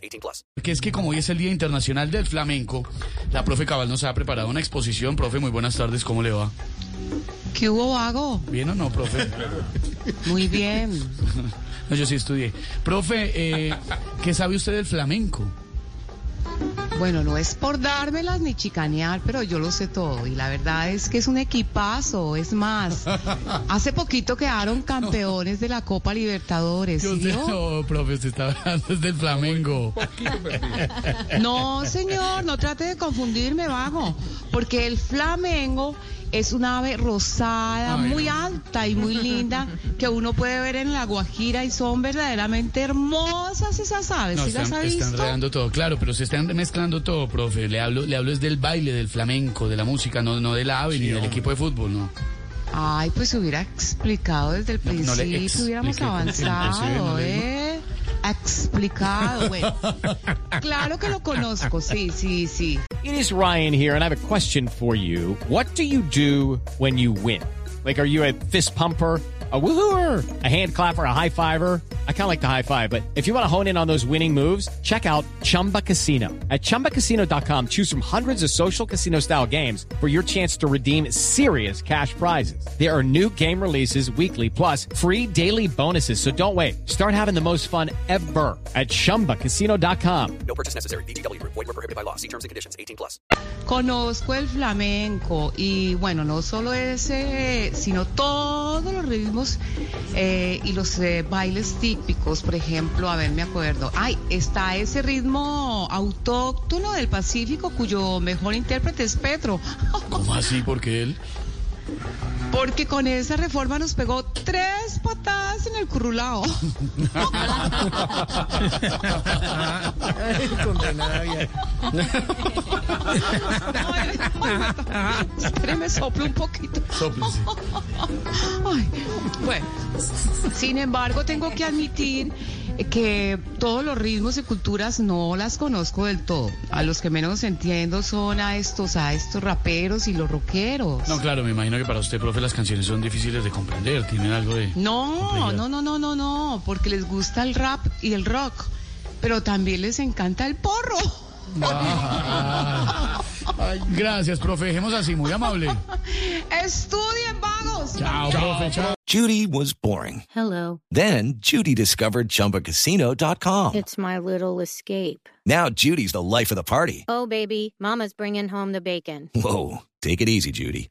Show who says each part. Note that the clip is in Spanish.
Speaker 1: 18 plus.
Speaker 2: Que es que como hoy es el Día Internacional del Flamenco, la profe Cabal nos ha preparado una exposición. Profe, muy buenas tardes, ¿cómo le va?
Speaker 3: ¿Qué hubo, vago?
Speaker 2: ¿Bien o no, profe?
Speaker 3: Muy bien.
Speaker 2: No, yo sí estudié. Profe, eh, ¿qué sabe usted del flamenco?
Speaker 3: Bueno, no es por dármelas ni chicanear, pero yo lo sé todo. Y la verdad es que es un equipazo. Es más, hace poquito quedaron campeones de la Copa Libertadores.
Speaker 2: Yo
Speaker 3: ¿sí
Speaker 2: sé, no, profe, usted está hablando del flamenco.
Speaker 3: No, señor, no trate de confundirme, vago. Porque el flamengo es una ave rosada,
Speaker 2: Ay,
Speaker 3: muy
Speaker 2: no.
Speaker 3: alta y muy linda, que uno puede ver en la Guajira y son verdaderamente hermosas esas aves.
Speaker 2: No,
Speaker 3: ¿Sí las
Speaker 2: están,
Speaker 3: ha
Speaker 2: están
Speaker 3: visto?
Speaker 2: enredando todo, claro, pero se están mezclando todo, profe. Le hablo, le hablo es del baile, del flamenco, de la música, no, no del ave ni del equipo de fútbol, ¿no.
Speaker 3: Ay, pues hubiera explicado desde el
Speaker 2: No, no le
Speaker 3: principio, hubiéramos
Speaker 2: expliqué, ¿cómo que no? Sí,
Speaker 3: avanzado,
Speaker 2: no le digo.
Speaker 3: ¿eh? Explicado, bueno. Claro que lo conozco, sí, sí, sí.
Speaker 4: It is Ryan here, and I have a question for you. What do you do when you win? Like, are you a fist pumper? A woohooer, a hand clapper, a high fiver. I kind of like the high five, but if you want to hone in on those winning moves, check out Chumba Casino. At chumbacasino.com, choose from hundreds of social casino style games for your chance to redeem serious cash prizes. There are new game releases weekly, plus free daily bonuses. So don't wait. Start having the most fun ever at chumbacasino.com.
Speaker 1: No purchase necessary. BGW. Void were prohibited by law. See terms and conditions. 18 plus.
Speaker 3: Conozco el flamenco y bueno, no solo ese, sino todos los ritmos eh, y los eh, bailes típicos, por ejemplo, a ver, me acuerdo, ay, está ese ritmo autóctono del Pacífico cuyo mejor intérprete es Petro,
Speaker 2: ¿Cómo así? Porque él.
Speaker 3: porque con esa reforma nos pegó tres patadas en el currulao. Espéreme, soplo un poquito.
Speaker 2: Sóplese.
Speaker 3: Ay, bueno, sin embargo, tengo que admitir que todos los ritmos y culturas no las conozco del todo. A los que menos entiendo son a estos, a estos raperos y los rockeros.
Speaker 2: No, claro, me imagino que para usted, profe, las canciones son difíciles de comprender. Tienen algo de.
Speaker 3: No, no, no, no, no, no, porque les gusta el rap y el rock, pero también les encanta el porro.
Speaker 2: Ay, gracias, profe. Dejemos así, muy amable.
Speaker 3: Estudien, vagos.
Speaker 2: Chao, profe. Chao.
Speaker 5: Judy was boring.
Speaker 6: Hello.
Speaker 5: Then Judy discovered ChumbaCasino.com.
Speaker 6: It's my little escape.
Speaker 5: Now Judy's the life of the party.
Speaker 6: Oh, baby, Mama's bringing home the bacon.
Speaker 5: Whoa, take it easy, Judy.